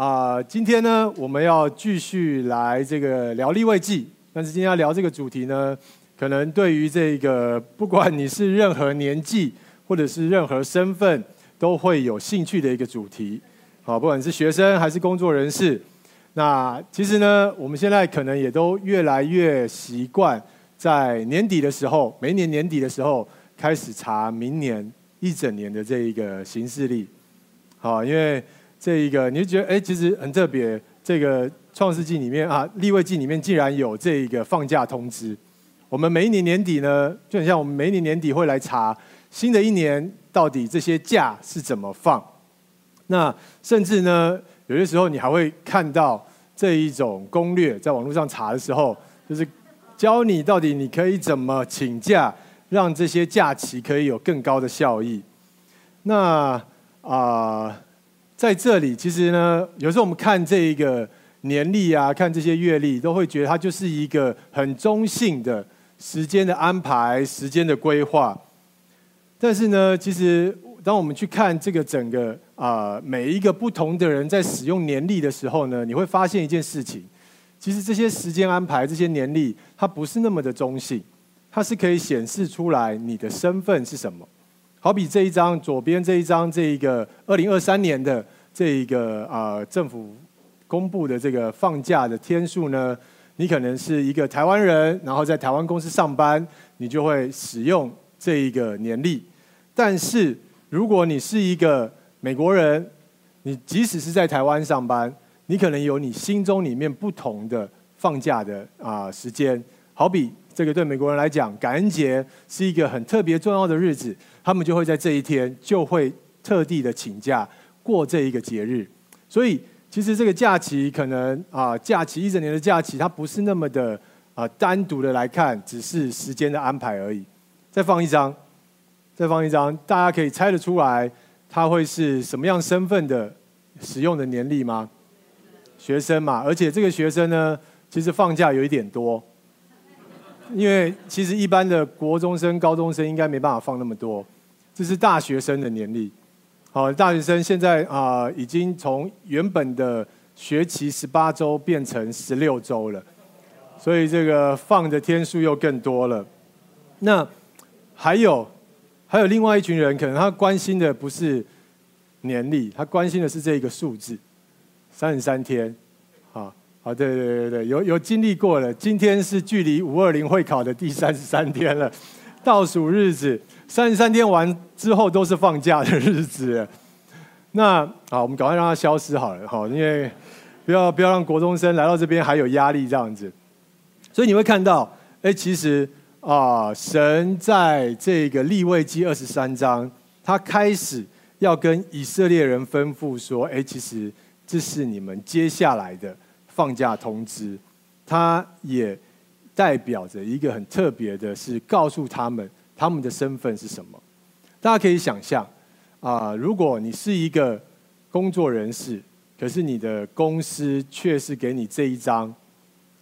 啊、今天呢，我们要继续来这个聊利未记，但是今天要聊这个主题呢，可能对于这个不管你是任何年纪或者是任何身份，都会有兴趣的一个主题。好，不管是学生还是工作人士，那其实呢，我们现在可能也都越来越习惯在年底的时候，每年年底的时候开始查明年一整年的这一个行事历。好，因为这一个，你就觉得哎，其实很特别。这个创世纪里面啊，利未记里面竟然有这一个放假通知。我们每一年年底呢，就很像我们每一年年底会来查新的一年到底这些假是怎么放。那甚至呢，有些时候你还会看到这一种攻略，在网络上查的时候，就是教你到底你可以怎么请假，让这些假期可以有更高的效益。那啊。在这里，其实呢，有时候我们看这一个年历啊，看这些月历，都会觉得它就是一个很中性的时间的安排、时间的规划。但是呢，其实当我们去看这个整个啊、每一个不同的人在使用年历的时候呢，你会发现一件事情：其实这些时间安排、这些年历，它不是那么的中性，它是可以显示出来你的身份是什么。好比这一张左边这一张，这一个二零二三年的这一个啊、政府公布的这个放假的天数呢，你可能是一个台湾人，然后在台湾公司上班，你就会使用这一个年历。但是如果你是一个美国人，你即使是在台湾上班，你可能有你心中里面不同的放假的啊、呃、时间。好比这个对美国人来讲，感恩节是一个很特别重要的日子。他们就会在这一天就会特地的请假过这一个节日，所以其实这个假期可能啊，假期一整年的假期，它不是那么的啊单独的来看，只是时间的安排而已。再放一张，再放一张，大家可以猜得出来，他会是什么样身份的使用的年历吗？学生嘛，而且这个学生呢，其实放假有一点多。因为其实一般的国中生、高中生应该没办法放那么多，这是大学生的年历。好，大学生现在啊、已经从原本的学期十八周变成十六周了，所以这个放的天数又更多了。那还有还有另外一群人，可能他关心的不是年历，他关心的是这个数字，三十三天。啊好，对对对对，有有经历过了。今天是距离五二零会考的第三十三天了，倒数日子，三十三天完之后都是放假的日子。那好，我们赶快让它消失好了，好，因为不要不要让国中生来到这边还有压力这样子。所以你会看到，哎，其实啊，神在这个利未记二十三章，他开始要跟以色列人吩咐说，哎，其实这是你们接下来的。放假通知，他也代表着一个很特别的，是告诉他们他们的身份是什么。大家可以想象啊，如果你是一个工作人士，可是你的公司却是给你这一张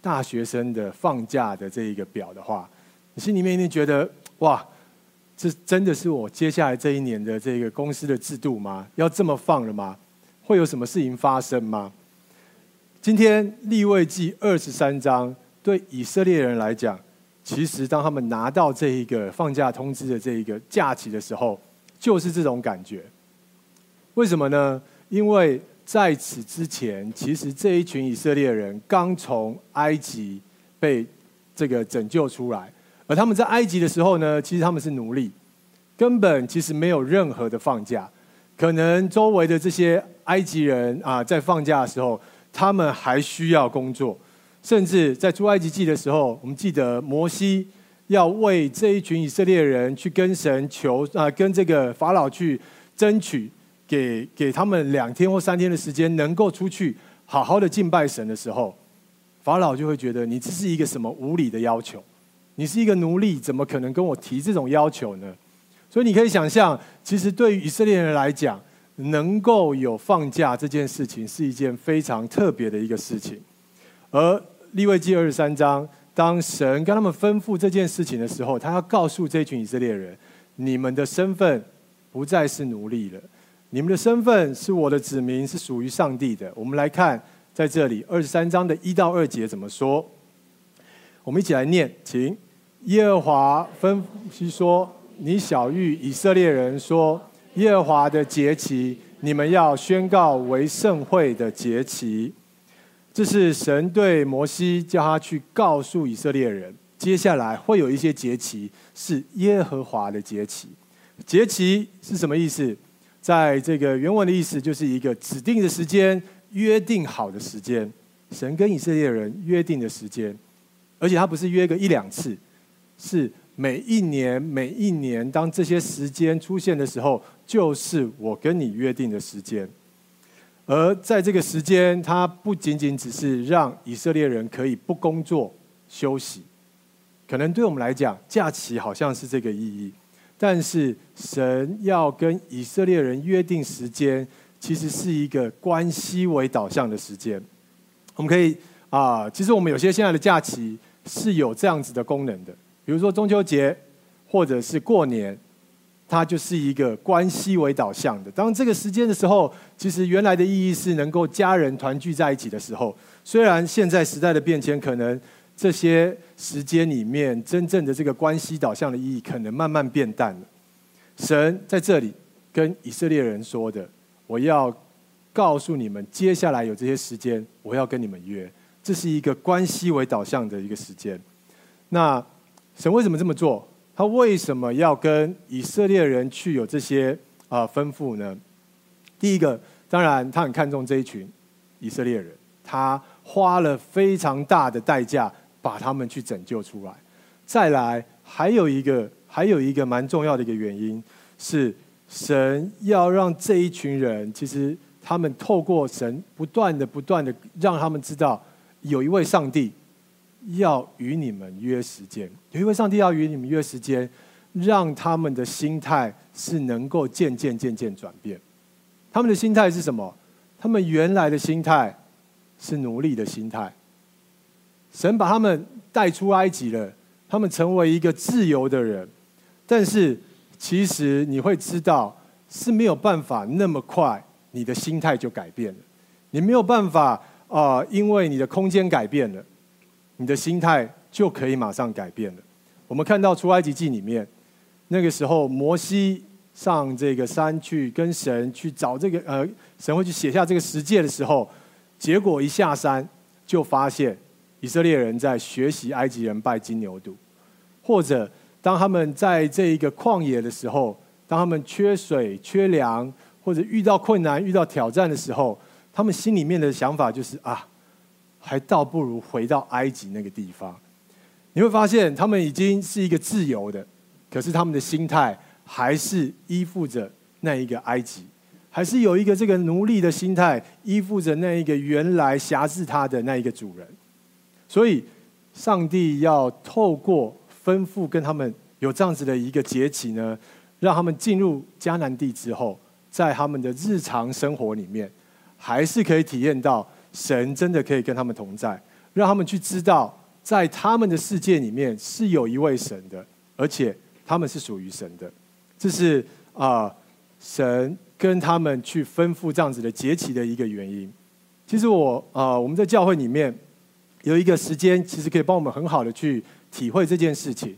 大学生的放假的这一个表的话，你心里面一定觉得哇，这真的是我接下来这一年的这个公司的制度吗？要这么放了吗？会有什么事情发生吗？今天利未记二十三章对以色列人来讲，其实当他们拿到这一个放假通知的这一个假期的时候，就是这种感觉。为什么呢？因为在此之前，其实这一群以色列人刚从埃及被这个拯救出来，而他们在埃及的时候呢，其实他们是奴隶，根本其实没有任何的放假。可能周围的这些埃及人啊，在放假的时候。他们还需要工作，甚至在出埃及记的时候，我们记得摩西要为这一群以色列人去跟神求啊，跟这个法老去争取，给给他们两天或三天的时间，能够出去好好的敬拜神的时候，法老就会觉得你这是一个什么无理的要求？你是一个奴隶，怎么可能跟我提这种要求呢？所以你可以想象，其实对于以色列人来讲，能够有放假这件事情是一件非常特别的一个事情，而利未记二十三章，当神跟他们吩咐这件事情的时候，他要告诉这群以色列人：你们的身份不再是奴隶了，你们的身份是我的子民，是属于上帝的。我们来看在这里二十三章的一到二节怎么说。我们一起来念，请。耶和华吩咐说：“你晓諭以色列人说，耶和华的节期，你们要宣告为圣会的节期。这是神对摩西叫他去告诉以色列人，接下来会有一些节期是耶和华的节期。节期是什么意思？在这个原文的意思就是一个指定的时间，约定好的时间。神跟以色列人约定的时间，而且他不是约个一两次。”是每一年，每一年，当这些时间出现的时候，就是我跟你约定的时间。而在这个时间，它不仅仅只是让以色列人可以不工作休息，可能对我们来讲，假期好像是这个意义。但是神要跟以色列人约定时间，其实是一个关系为导向的时间。我们可以啊，其实我们有些现在的假期是有这样子的功能的。比如说中秋节，或者是过年，它就是一个关系为导向的。当这个时间的时候，其实原来的意义是能够家人团聚在一起的时候。虽然现在时代的变迁，可能这些时间里面真正的这个关系导向的意义，可能慢慢变淡了。神在这里跟以色列人说的：“我要告诉你们，接下来有这些时间，我要跟你们约。这是一个关系为导向的一个时间。”那。神为什么这么做？他为什么要跟以色列人去有这些啊吩咐呢？第一个，当然他很看重这一群以色列人，他花了非常大的代价把他们去拯救出来。再来，还有一个，还有一个蛮重要的一个原因是，神要让这一群人，其实他们透过神不断的、不断的让他们知道，有一位上帝。要与你们约时间，有一位上帝要与你们约时间，让他们的心态是能够渐渐渐渐转变。他们的心态是什么？他们原来的心态是奴隶的心态。神把他们带出埃及了，他们成为一个自由的人。但是，其实你会知道是没有办法那么快，你的心态就改变了。你没有办法啊、因为你的空间改变了。你的心态就可以马上改变了。我们看到出埃及记里面，那个时候摩西上这个山去跟神去找这个呃，神会去写下这个十诫的时候，结果一下山就发现以色列人在学习埃及人拜金牛犊，或者当他们在这一个旷野的时候，当他们缺水、缺粮，或者遇到困难、遇到挑战的时候，他们心里面的想法就是啊。还倒不如回到埃及那个地方，你会发现他们已经是一个自由的，可是他们的心态还是依附着那一个埃及，还是有一个这个奴隶的心态，依附着那一个原来辖制他的那一个主人。所以，上帝要透过吩咐跟他们有这样子的一个节期呢，让他们进入迦南地之后，在他们的日常生活里面，还是可以体验到。神真的可以跟他们同在，让他们去知道，在他们的世界里面是有一位神的，而且他们是属于神的。这是啊、神跟他们去吩咐这样子的节期的一个原因。其实我啊、我们在教会里面有一个时间，其实可以帮我们很好的去体会这件事情。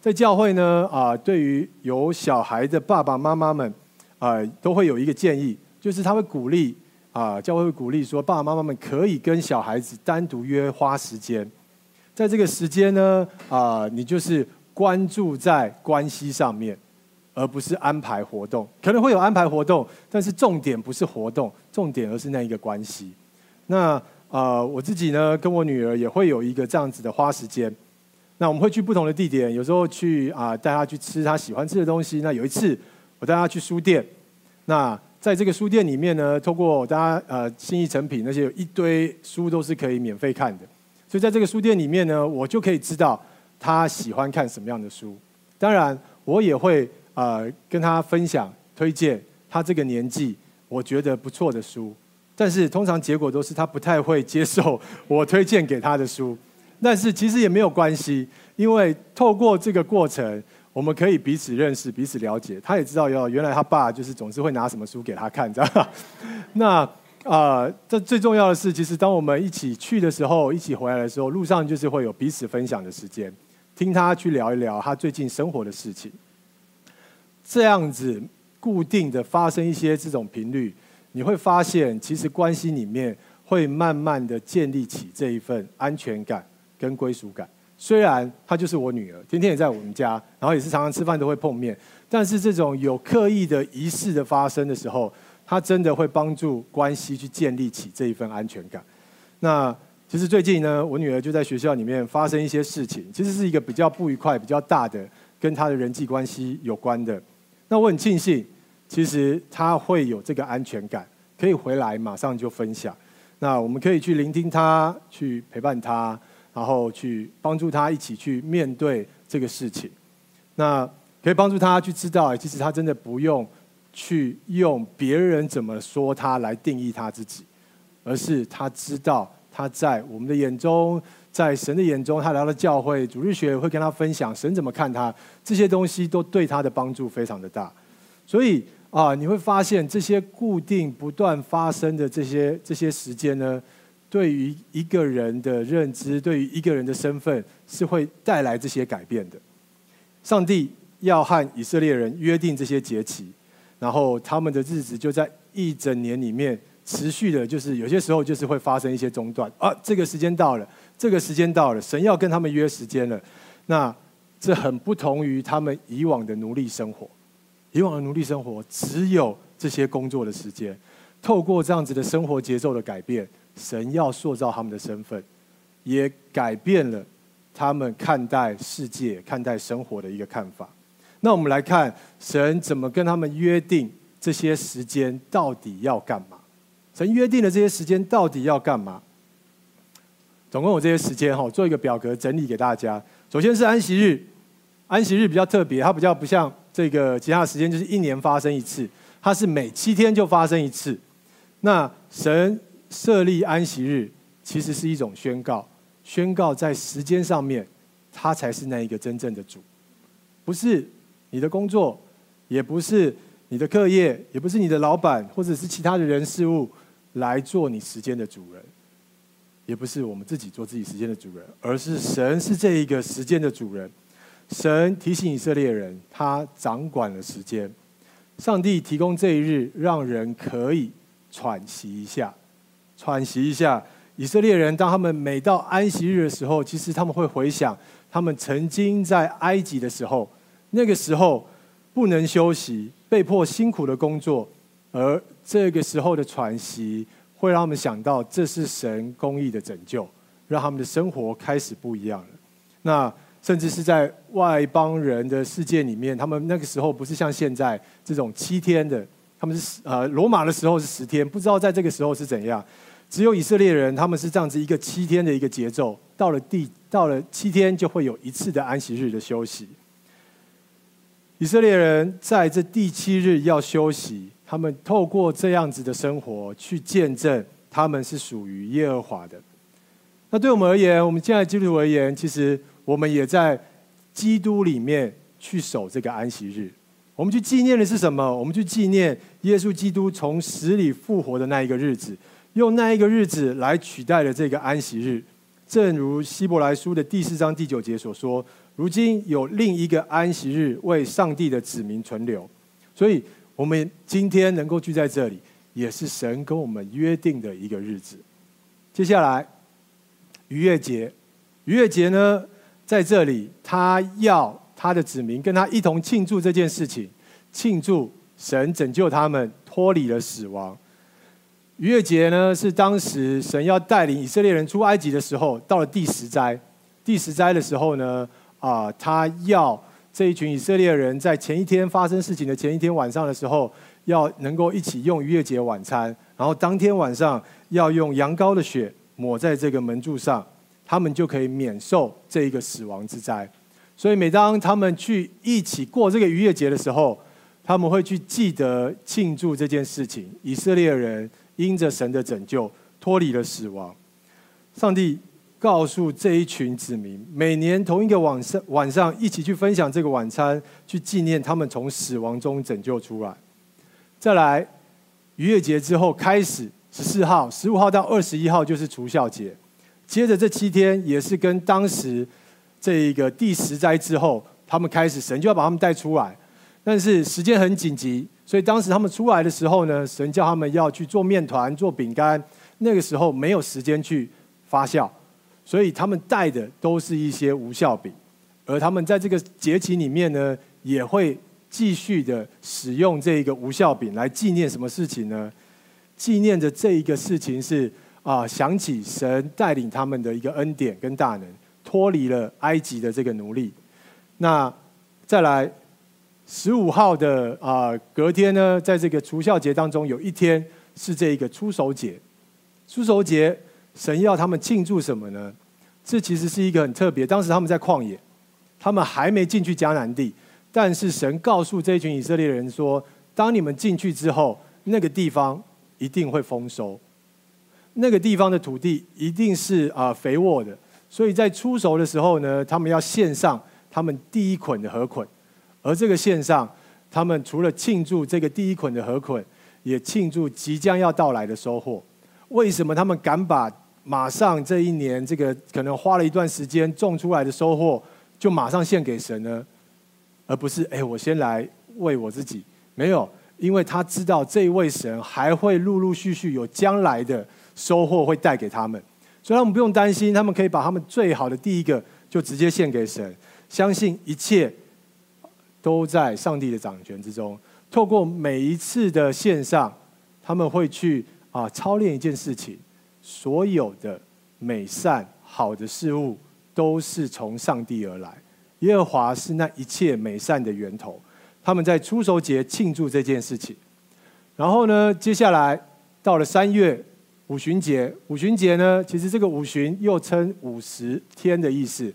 在教会呢啊、对于有小孩的爸爸妈妈们啊、都会有一个建议，就是他会鼓励。啊，教会鼓励说，爸爸妈妈们可以跟小孩子单独约花时间，在这个时间呢，啊，你就是关注在关系上面，而不是安排活动。可能会有安排活动，但是重点不是活动，重点而是那一个关系。那啊，我自己呢，跟我女儿也会有一个这样子的花时间。那我们会去不同的地点，有时候去啊，带她去吃她喜欢吃的东西。那有一次，我带她去书店，那。在这个书店里面呢，透过大家呃心意诚品那些有一堆书都是可以免费看的，所以在这个书店里面呢，我就可以知道他喜欢看什么样的书。当然，我也会呃跟他分享推荐他这个年纪我觉得不错的书，但是通常结果都是他不太会接受我推荐给他的书。但是其实也没有关系，因为透过这个过程，我们可以彼此认识、彼此了解。他也知道，要原来他爸就是总是会拿什么书给他看，知道吗？那啊，这、最重要的是，其实当我们一起去的时候，一起回来的时候，路上就是会有彼此分享的时间，听他去聊一聊他最近生活的事情。这样子固定的发生一些这种频率，你会发现，其实关系里面会慢慢的建立起这一份安全感跟归属感。虽然她就是我女儿，天天也在我们家，然后也是常常吃饭都会碰面，但是这种有刻意的仪式的发生的时候，她真的会帮助关系去建立起这一份安全感。那其实最近呢，我女儿就在学校里面发生一些事情，其实是一个比较不愉快、比较大的，跟她的人际关系有关的。那我很庆幸，其实她会有这个安全感，可以回来马上就分享。那我们可以去聆听她，去陪伴她。然后去帮助他一起去面对这个事情，那可以帮助他去知道，其实他真的不用去用别人怎么说他来定义他自己，而是他知道他在我们的眼中，在神的眼中，他来到教会主日学会跟他分享神怎么看他，这些东西都对他的帮助非常的大，所以啊，你会发现这些固定不断发生的这些这些时间呢。对于一个人的认知，对于一个人的身份，是会带来这些改变的。上帝要和以色列人约定这些节期，然后他们的日子就在一整年里面持续的，就是有些时候就是会发生一些中断啊。这个时间到了，这个时间到了，神要跟他们约时间了。那这很不同于他们以往的奴隶生活，以往的奴隶生活只有这些工作的时间。透过这样子的生活节奏的改变。神要塑造他们的身份，也改变了他们看待世界、看待生活的一个看法。那我们来看神怎么跟他们约定这些时间到底要干嘛？神约定的这些时间到底要干嘛？总共有这些时间哈，做一个表格整理给大家。首先是安息日，安息日比较特别，它比较不像这个其他时间，就是一年发生一次，它是每七天就发生一次。那神。设立安息日，其实是一种宣告，宣告在时间上面，他才是那一个真正的主，不是你的工作，也不是你的课业，也不是你的老板，或者是其他的人事物来做你时间的主人，也不是我们自己做自己时间的主人，而是神是这一个时间的主人。神提醒以色列人，他掌管了时间，上帝提供这一日，让人可以喘息一下。喘息一下，以色列人当他们每到安息日的时候，其实他们会回想他们曾经在埃及的时候，那个时候不能休息，被迫辛苦的工作，而这个时候的喘息会让他们想到这是神公义的拯救，让他们的生活开始不一样了。那甚至是在外邦人的世界里面，他们那个时候不是像现在这种七天的，他们是呃罗马的时候是十天，不知道在这个时候是怎样。只有以色列人，他们是这样子一个七天的一个节奏，到了第到了七天就会有一次的安息日的休息。以色列人在这第七日要休息，他们透过这样子的生活去见证他们是属于耶和华的。那对我们而言，我们现在基督徒而言，其实我们也在基督里面去守这个安息日。我们去纪念的是什么？我们去纪念耶稣基督从死里复活的那一个日子。用那一个日子来取代了这个安息日，正如希伯来书的第四章第九节所说：“如今有另一个安息日为上帝的子民存留。”所以，我们今天能够聚在这里，也是神跟我们约定的一个日子。接下来，逾越节，逾越节呢，在这里，他要他的子民跟他一同庆祝这件事情，庆祝神拯救他们脱离了死亡。逾越节呢，是当时神要带领以色列人出埃及的时候，到了第十灾。第十灾的时候呢，啊，他要这一群以色列人在前一天发生事情的前一天晚上的时候，要能够一起用逾越节晚餐，然后当天晚上要用羊羔的血抹在这个门柱上，他们就可以免受这一个死亡之灾。所以每当他们去一起过这个逾越节的时候，他们会去记得庆祝这件事情。以色列人。因着神的拯救，脱离了死亡。上帝告诉这一群子民，每年同一个晚上晚上一起去分享这个晚餐，去纪念他们从死亡中拯救出来。再来，逾越节之后开始，十四号、十五号到二十一号就是除酵节。接着这七天也是跟当时这一个第十灾之后，他们开始神就要把他们带出来，但是时间很紧急，所以当时他们出来的时候呢，神叫他们要去做面团、做饼干，那个时候没有时间去发酵。所以他们带的都是一些无效饼，而他们在这个节期里面呢，也会继续的使用这一个无效饼来纪念什么事情呢？纪念的这一个事情是啊，想起神带领他们的一个恩典跟大能，脱离了埃及的这个奴隶。那再来十五号的啊隔天呢，在这个除酵节当中，有一天是这一个出手节，出手节。神要他们庆祝什么呢？这其实是一个很特别。当时他们在旷野，他们还没进去迦南地，但是神告诉这群以色列人说：当你们进去之后，那个地方一定会丰收，那个地方的土地一定是啊肥沃的。所以在出熟的时候呢，他们要献上他们第一捆的禾捆，而这个线上，他们除了庆祝这个第一捆的禾捆，也庆祝即将要到来的收获。为什么他们敢把马上这一年，这个可能花了一段时间种出来的收获，就马上献给神呢？而不是哎，我先来为我自己。没有，因为他知道这一位神还会陆陆续续有将来的收获会带给他们，所以他们不用担心，他们可以把他们最好的第一个就直接献给神，相信一切都在上帝的掌权之中。透过每一次的线上，他们会去啊操练一件事情。所有的美善好的事物都是从上帝而来，耶和华是那一切美善的源头。他们在初熟节庆祝这件事情，然后呢，接下来到了三月五旬节，五旬节呢，其实这个五旬又称五十天的意思，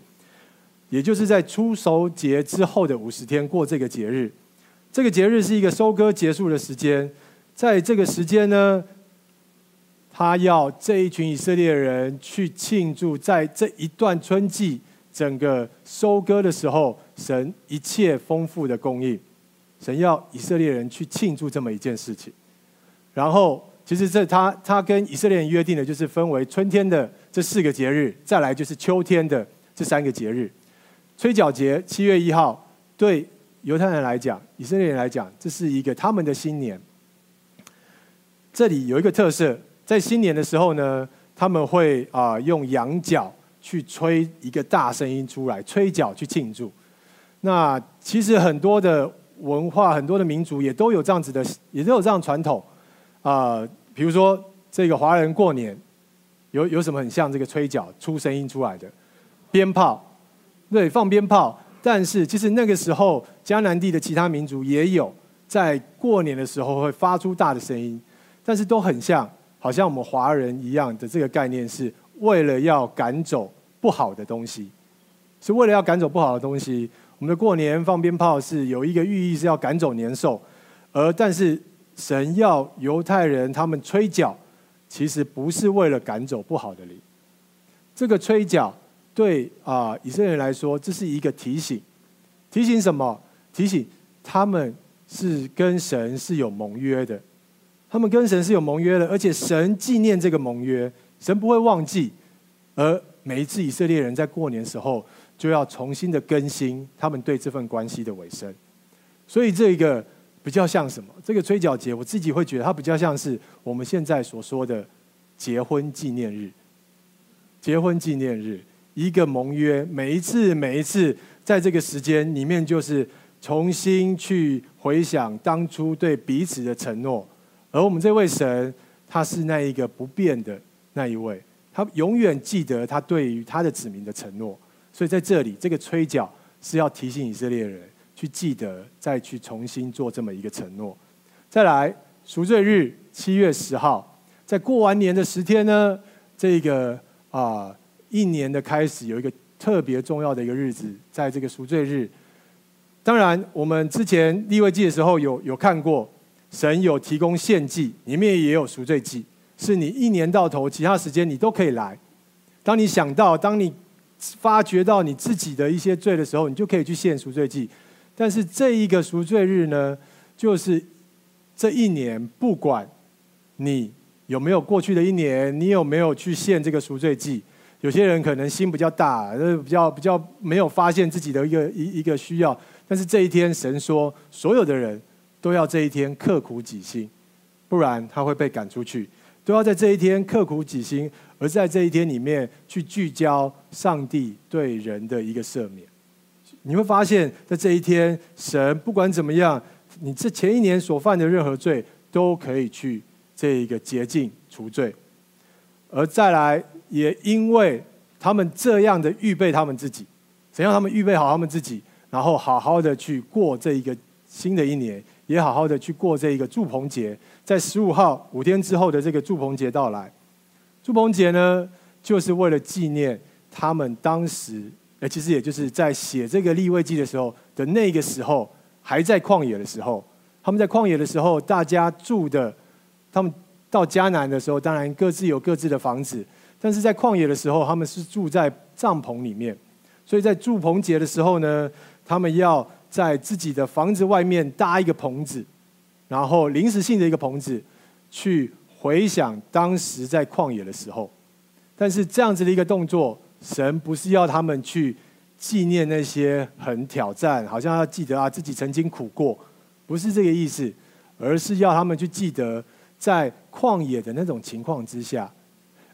也就是在初熟节之后的五十天过这个节日。这个节日是一个收割结束的时间，在这个时间呢。他要这一群以色列人去庆祝，在这一段春季整个收割的时候，神一切丰富的供应，神要以色列人去庆祝这么一件事情。然后，其实这他他跟以色列人约定的就是分为春天的这四个节日，再来就是秋天的这三个节日。吹角节七月一号，对犹太人来讲，以色列人来讲，这是一个他们的新年。这里有一个特色。在新年的时候呢，他们会啊用羊角去吹一个大声音出来，吹角去庆祝。那其实很多的文化，很多的民族也都有这样子的，也都有这样传统啊。比如说这个华人过年，有有什么很像这个吹角出声音出来的？鞭炮，对，放鞭炮。但是其实那个时候，迦南地的其他民族也有在过年的时候会发出大的声音，但是都很像。好像我们华人一样的这个概念，是为了要赶走不好的东西，是为了要赶走不好的东西。我们的过年放鞭炮是有一个寓意，是要赶走年兽。而但是神要犹太人他们吹角，其实不是为了赶走不好的灵。这个吹角对啊以色列人来说，这是一个提醒，提醒什么？提醒他们是跟神是有盟约的。他们跟神是有盟约的，而且神纪念这个盟约，神不会忘记。而每一次以色列人在过年时候，就要重新的更新他们对这份关系的委身。所以这个比较像什么？这个吹角节，我自己会觉得它比较像是我们现在所说的结婚纪念日。结婚纪念日，一个盟约，每一次每一次在这个时间里面，就是重新去回想当初对彼此的承诺。而我们这位神，他是那一个不变的那一位，他永远记得他对于他的子民的承诺。所以在这里，这个吹角是要提醒以色列人去记得，再去重新做这么一个承诺。再来，赎罪日七月十号，在过完年的十天呢，这个啊、一年的开始有一个特别重要的一个日子，在这个赎罪日。当然，我们之前立位记的时候有有看过。神有提供献祭，里面也有赎罪祭，是你一年到头其他时间你都可以来，当你想到，当你发觉到你自己的一些罪的时候，你就可以去献赎罪祭。但是这一个赎罪日呢，就是这一年，不管你有没有过去的一年，你有没有去献这个赎罪祭，有些人可能心比较大，比较比较没有发现自己的一个一一个需要。但是这一天，神说，所有的人都要这一天刻苦己心，不然他会被赶出去。都要在这一天刻苦己心，而在这一天里面去聚焦上帝对人的一个赦免。你会发现在这一天，神不管怎么样，你这前一年所犯的任何罪都可以去这一个洁净除罪。而再来，也因为他们这样的预备他们自己，怎样他们预备好他们自己，然后好好的去过这一个新的一年。也好好的去过这一个祝棚节，在十五号五天之后的这个祝棚节到来，祝棚节呢，就是为了纪念他们当时，呃，其实也就是在写这个立位记的时候的那个时候，还在旷野的时候，他们在旷野的时候，大家住的，他们到迦南的时候，当然各自有各自的房子，但是在旷野的时候，他们是住在帐篷里面，所以在住棚节的时候呢，他们要。在自己的房子外面搭一个棚子，然后临时性的一个棚子，去回想当时在旷野的时候。但是这样子的一个动作，神不是要他们去纪念那些很挑战，好像要记得啊自己曾经苦过，不是这个意思，而是要他们去记得在旷野的那种情况之下，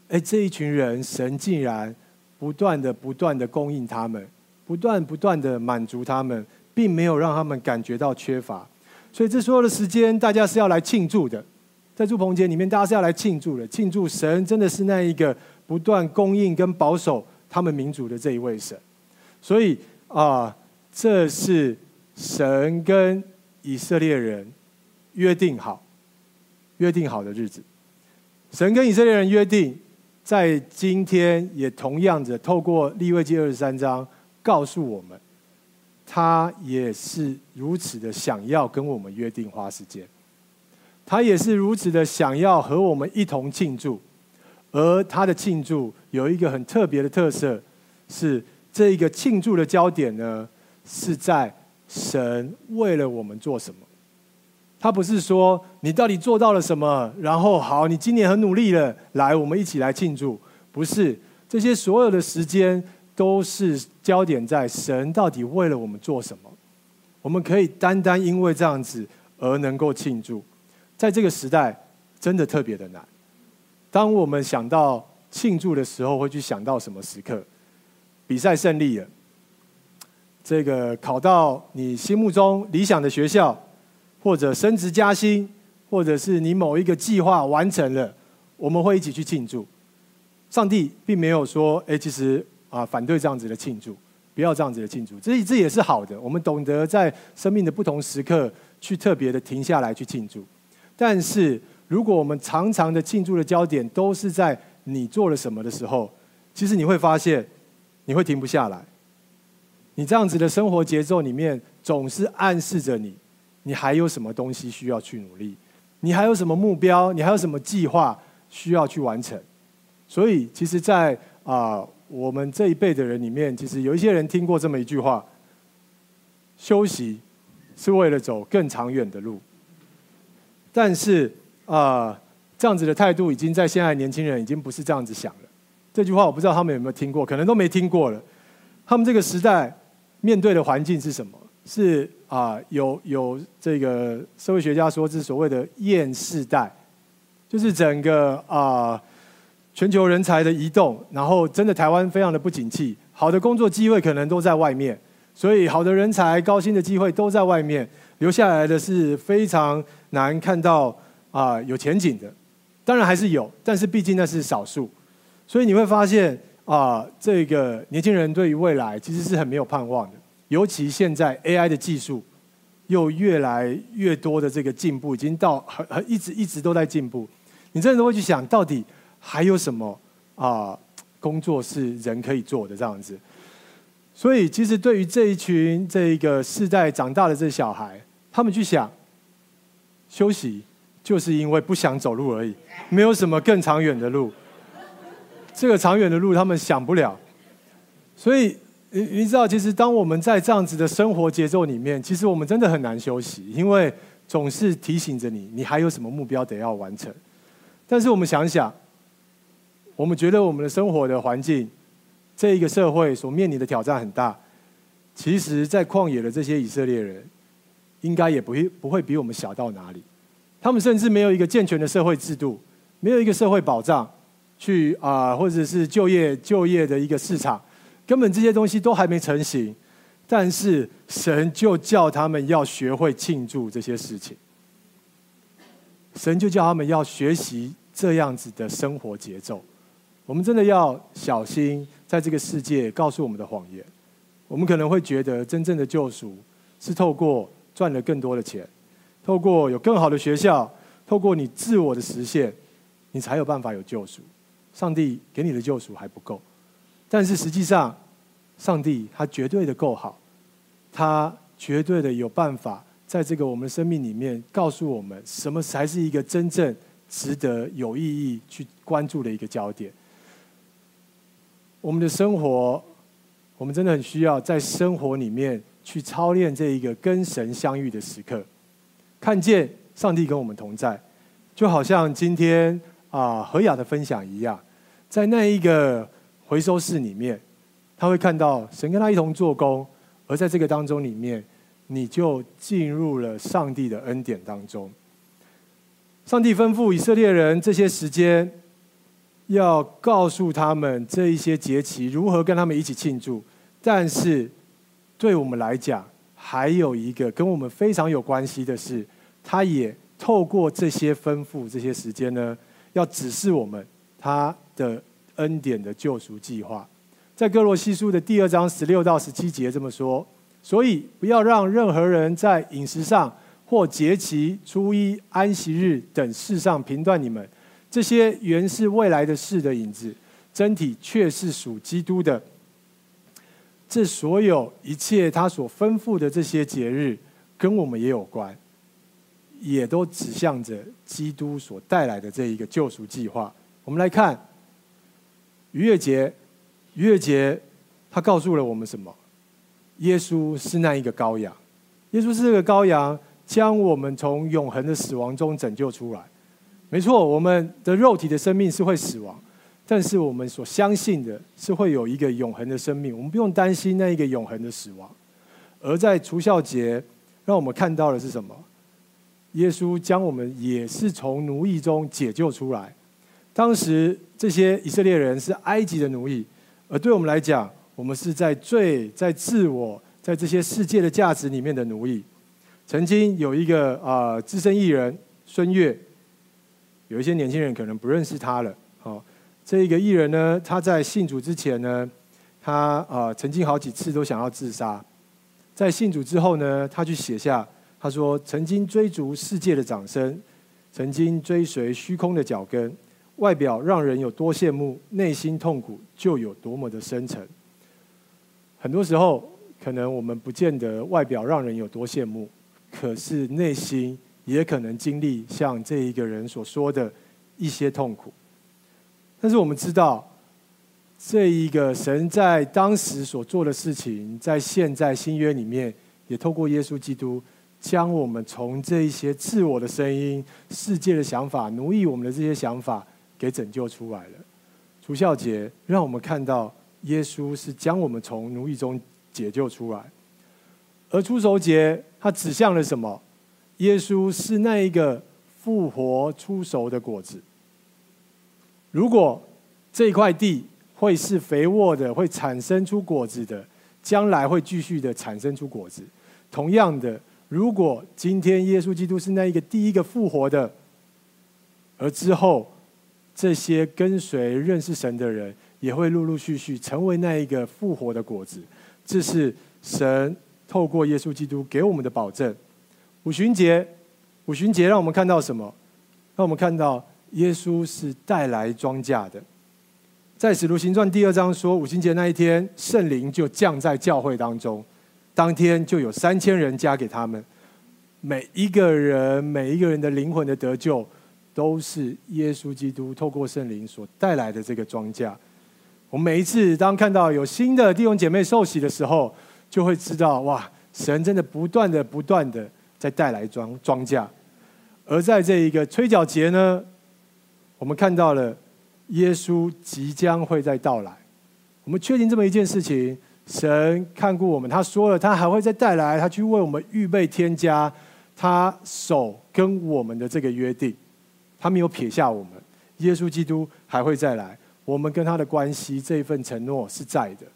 哎，这一群人神竟然不断的不断的供应他们，不断不断的满足他们。并没有让他们感觉到缺乏，所以这所有的时间，大家是要来庆祝的。在祝棚节里面，大家是要来庆祝的，庆祝神真的是那一个不断供应跟保守他们民族的这一位神。所以啊，这是神跟以色列人约定好、约定好的日子。神跟以色列人约定，在今天也同样的透过利未记二十三章告诉我们。他也是如此的想要跟我们约定花时间，他也是如此的想要和我们一同庆祝，而他的庆祝有一个很特别的特色，是这一个庆祝的焦点呢，是在神为了我们做什么。他不是说你到底做到了什么，然后好，你今年很努力了，来，我们一起来庆祝。不是这些所有的时间。都是焦点在神到底为了我们做什么？我们可以单单因为这样子而能够庆祝，在这个时代真的特别的难。当我们想到庆祝的时候，会去想到什么时刻？比赛胜利了，这个考到你心目中理想的学校，或者升职加薪，或者是你某一个计划完成了，我们会一起去庆祝。上帝并没有说：“哎，其实。”啊，反对这样子的庆祝，不要这样子的庆祝，这这也是好的。我们懂得在生命的不同时刻去特别的停下来去庆祝。但是，如果我们常常的庆祝的焦点都是在你做了什么的时候，其实你会发现你会停不下来。你这样子的生活节奏里面，总是暗示着你，你还有什么东西需要去努力，你还有什么目标，你还有什么计划需要去完成。所以，其实，在啊。我们这一辈的人里面，其实有一些人听过这么一句话：休息是为了走更长远的路。但是啊、这样子的态度已经在现在年轻人已经不是这样子想了。这句话我不知道他们有没有听过，可能都没听过了。他们这个时代面对的环境是什么？是啊、有有这个社会学家说，是所谓的“厌世代”，就是整个啊。全球人才的移动，然后真的台湾非常的不景气，好的工作机会可能都在外面，所以好的人才、高薪的机会都在外面，留下来的是非常难看到啊有前景的，当然还是有，但是毕竟那是少数，所以你会发现啊，这个年轻人对于未来其实是很没有盼望的，尤其现在 AI 的技术又越来越多的这个进步，已经到很很一直一直都在进步，你真的都会去想到底。还有什么啊？工作是人可以做的这样子，所以其实对于这一群这一个世代长大的这小孩，他们去想休息，就是因为不想走路而已，没有什么更长远的路。这个长远的路他们想不了。所以你你知道，其实当我们在这样子的生活节奏里面，其实我们真的很难休息，因为总是提醒着你，你还有什么目标得要完成。但是我们想想，我们觉得我们的生活的环境，这一个社会所面临的挑战很大。其实，在旷野的这些以色列人，应该也不会不会比我们小到哪里。他们甚至没有一个健全的社会制度，没有一个社会保障，去啊、或者是就业就业的一个市场，根本这些东西都还没成型。但是神就叫他们要学会庆祝这些事情，神就叫他们要学习这样子的生活节奏。我们真的要小心，在这个世界告诉我们的谎言。我们可能会觉得，真正的救赎是透过赚了更多的钱，透过有更好的学校，透过你自我的实现，你才有办法有救赎。上帝给你的救赎还不够，但是实际上，上帝他绝对的够好，他绝对的有办法，在这个我们生命里面，告诉我们什么才是一个真正值得有意义去关注的一个焦点。我们的生活。我们真的很需要在生活里面去操练这一个跟神相遇的时刻，看见上帝跟我们同在，就好像今天啊何雅的分享一样，在那一个回收室里面，他会看到神跟他一同做工，而在这个当中里面，你就进入了上帝的恩典当中。上帝吩咐以色列人这些时间。要告诉他们这一些节期如何跟他们一起庆祝，但是对我们来讲，还有一个跟我们非常有关系的是，他也透过这些吩咐、这些时间呢，要指示我们他的恩典的救赎计划。在哥罗西书的第二章十六到十七节这么说：所以不要让任何人在饮食上或节期、初一、安息日等事上评断你们。这些原是未来的事的影子，真体却是属基督的。这所有一切他所吩咐的这些节日，跟我们也有关，也都指向着基督所带来的这一个救赎计划。我们来看逾越节，逾越节，他告诉了我们什么？耶稣是那一个羔羊，耶稣是这个羔羊，将我们从永恒的死亡中拯救出来。没错，我们的肉体的生命是会死亡，但是我们所相信的是会有一个永恒的生命，我们不用担心那一个永恒的死亡。而在除酵节，让我们看到的是什么？耶稣将我们也是从奴役中解救出来。当时这些以色列人是埃及的奴役，而对我们来讲，我们是在罪、在自我、在这些世界的价值里面的奴役。曾经有一个啊资深艺人孙越。有一些年轻人可能不认识他了。好，这一个艺人呢，他在信主之前呢，他啊曾经好几次都想要自杀。在信主之后呢，他去写下，他说：“曾经追逐世界的掌声，曾经追随虚空的脚跟，外表让人有多羡慕，内心痛苦就有多么的深沉。”很多时候，可能我们不见得外表让人有多羡慕，可是内心。也可能经历像这一个人所说的一些痛苦，但是我们知道，这一个神在当时所做的事情，在现在新约里面，也透过耶稣基督，将我们从这一些自我的声音、世界的想法、奴役我们的这些想法，给拯救出来了。除孝节让我们看到，耶稣是将我们从奴役中解救出来，而初熟节它指向了什么？耶稣是那一个复活出熟的果子。如果这块地会是肥沃的，会产生出果子的，将来会继续的产生出果子。同样的，如果今天耶稣基督是那一个第一个复活的，而之后这些跟随认识神的人，也会陆陆续续成为那一个复活的果子。这是神透过耶稣基督给我们的保证。五旬节，五旬节让我们看到什么？让我们看到耶稣是带来庄稼的。在使徒行传第二章说，五旬节那一天，圣灵就降在教会当中，当天就有三千人加给他们。每一个人，每一个人的灵魂的得救，都是耶稣基督透过圣灵所带来的这个庄稼。我们每一次当看到有新的弟兄姐妹受洗的时候，就会知道哇，神真的不断的、不断的在带来庄庄稼。而在这一个吹角节呢，我们看到了耶稣即将会再到来。我们确定这么一件事情：神看顾我们，他说了，他还会再带来，他去为我们预备添加，他手跟我们的这个约定，他没有撇下我们。耶稣基督还会再来，我们跟他的关系这一份承诺是在的。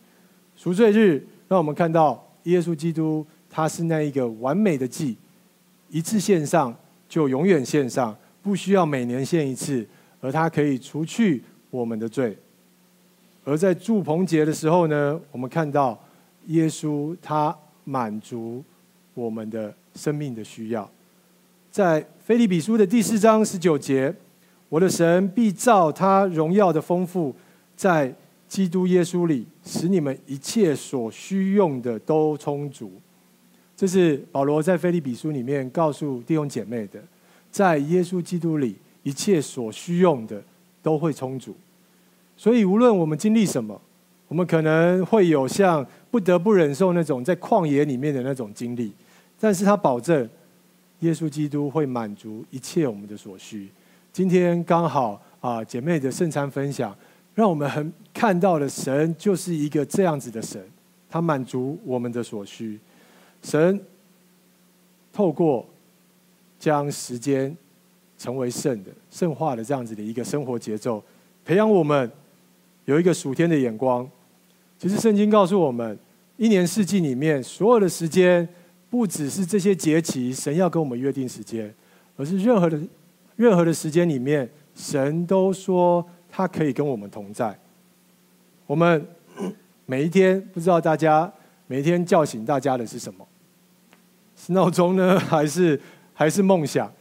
赎罪日让我们看到耶稣基督，他是那一个完美的祭，一次献上。就永远献上，不需要每年献一次，而他可以除去我们的罪。而在祝棚节的时候呢，我们看到耶稣他满足我们的生命的需要。在腓利比书的第四章十九节，我的神必照他荣耀的丰富，在基督耶稣里，使你们一切所需用的都充足。这是保罗在腓利比书里面告诉弟兄姐妹的，在耶稣基督里，一切所需用的都会充足。所以无论我们经历什么，我们可能会有像不得不忍受那种在旷野里面的那种经历，但是他保证，耶稣基督会满足一切我们的所需。今天刚好啊，姐妹的圣餐分享，让我们很看到的神就是一个这样子的神，他满足我们的所需。神透过将时间成为圣的、圣化的这样子的一个生活节奏，培养我们有一个属天的眼光。其实圣经告诉我们，一年四季里面所有的时间，不只是这些节期，神要跟我们约定时间，而是任何的任何的时间里面，神都说他可以跟我们同在。我们每一天，不知道大家每一天叫醒大家的是什么？是闹钟呢，还是还是梦想？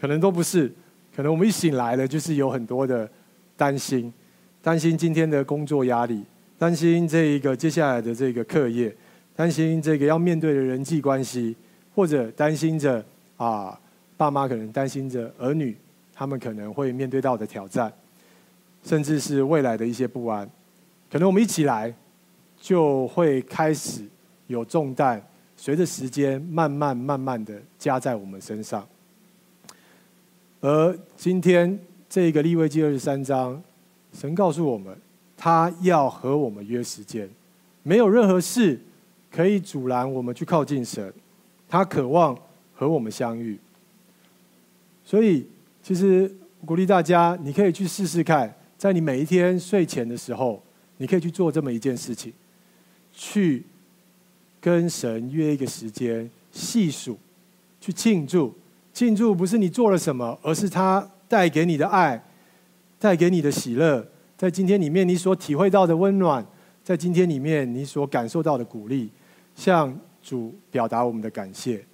可能都不是。可能我们一醒来了，就是有很多的担心，担心今天的工作压力，担心这一个接下来的这个课业，担心这个要面对的人际关系，或者担心着啊，爸妈可能担心着儿女，他们可能会面对到的挑战，甚至是未来的一些不安。可能我们一起来，就会开始有重担。随着时间慢慢慢慢的加在我们身上，而今天这个利未记二十三章，神告诉我们，他要和我们约时间，没有任何事可以阻拦我们去靠近神，他渴望和我们相遇。所以，其实鼓励大家，你可以去试试看，在你每一天睡前的时候，你可以去做这么一件事情，去。跟神约一个时间，细数，去庆祝。庆祝不是你做了什么，而是他带给你的爱，带给你的喜乐。在今天里面，你所体会到的温暖，在今天里面你所感受到的鼓励，向主表达我们的感谢。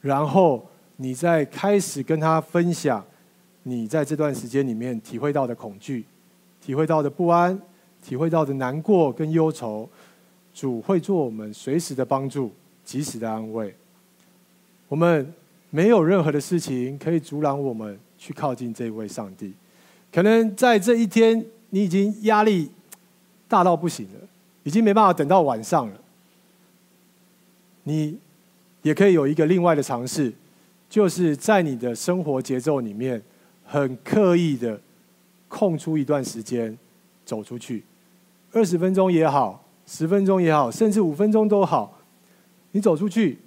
然后你再开始跟他分享，你在这段时间里面体会到的恐惧，体会到的不安，体会到的难过跟忧愁。主会做我们随时的帮助，及时的安慰。我们没有任何的事情可以阻挡我们去靠近这位上帝。可能在这一天，你已经压力大到不行了，已经没办法等到晚上了。你也可以有一个另外的尝试，就是在你的生活节奏里面，很刻意的空出一段时间走出去，二十分钟也好。十分钟也好，甚至五分钟都好，你走出去，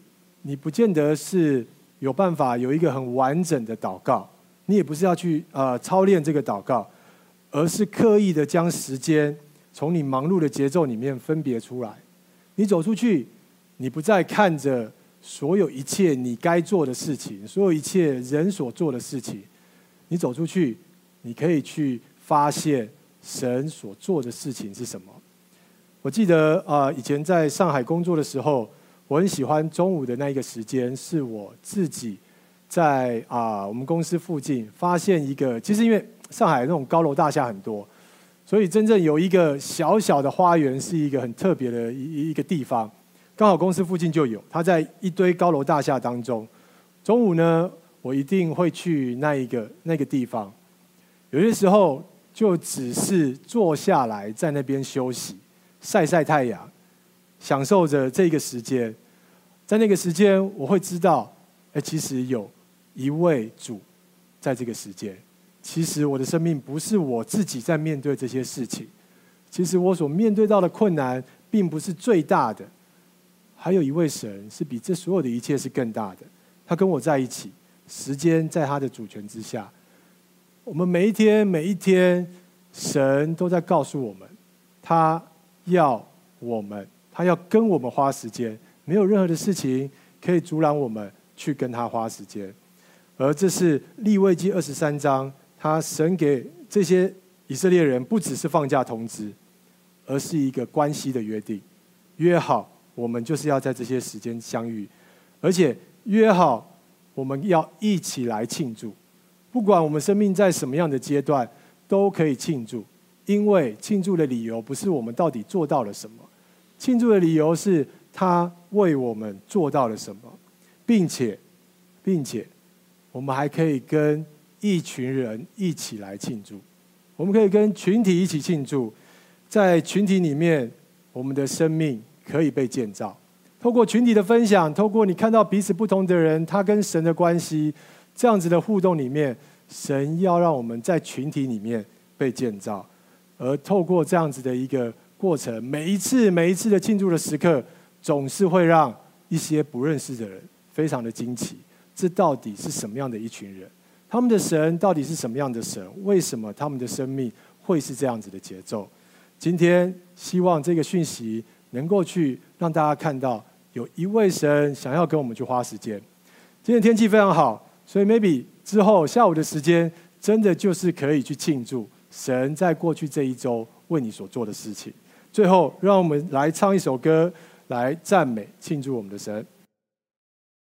你不见得是有办法有一个很完整的祷告，你也不是要去呃操练这个祷告，而是刻意的将时间从你忙碌的节奏里面分别出来。你走出去，你不再看着所有一切你该做的事情，所有一切人所做的事情，你走出去，你可以去发现神所做的事情是什么。我记得啊，以前在上海工作的时候，我很喜欢中午的那一个时间，是我自己在啊我们公司附近发现一个。其实因为上海那种高楼大厦很多，所以真正有一个小小的花园，是一个很特别的一一个地方。刚好公司附近就有，它在一堆高楼大厦当中。中午呢，我一定会去那一个那个地方。有些时候就只是坐下来在那边休息，晒晒太阳，享受着这个时间。在那个时间，我会知道，哎，其实有一位主在这个时间。其实我的生命不是我自己在面对这些事情，其实我所面对到的困难并不是最大的，还有一位神是比这所有的一切是更大的。他跟我在一起，时间在他的主权之下。我们每一天每一天，神都在告诉我们，他要我们，他要跟我们花时间，没有任何的事情可以阻拦我们去跟他花时间。而这是利未记二十三章。他神给这些以色列人不只是放假通知，而是一个关系的约定，约好我们就是要在这些时间相遇，而且约好我们要一起来庆祝，不管我们生命在什么样的阶段，都可以庆祝，因为庆祝的理由不是我们到底做到了什么，庆祝的理由是他为我们做到了什么，并且，并且我们还可以跟。一群人一起来庆祝，我们可以跟群体一起庆祝，在群体里面，我们的生命可以被建造。透过群体的分享，透过你看到彼此不同的人，他跟神的关系，这样子的互动里面，神要让我们在群体里面被建造。而透过这样子的一个过程，每一次每一次的庆祝的时刻，总是会让一些不认识的人非常的惊奇，这到底是什么样的一群人？他们的神到底是什么样的神？为什么他们的生命会是这样子的节奏？今天希望这个讯息能够去让大家看到，有一位神想要跟我们去花时间。今天天气非常好，所以 maybe 之后下午的时间，真的就是可以去庆祝神在过去这一周为你所做的事情。最后，让我们来唱一首歌，来赞美庆祝我们的神。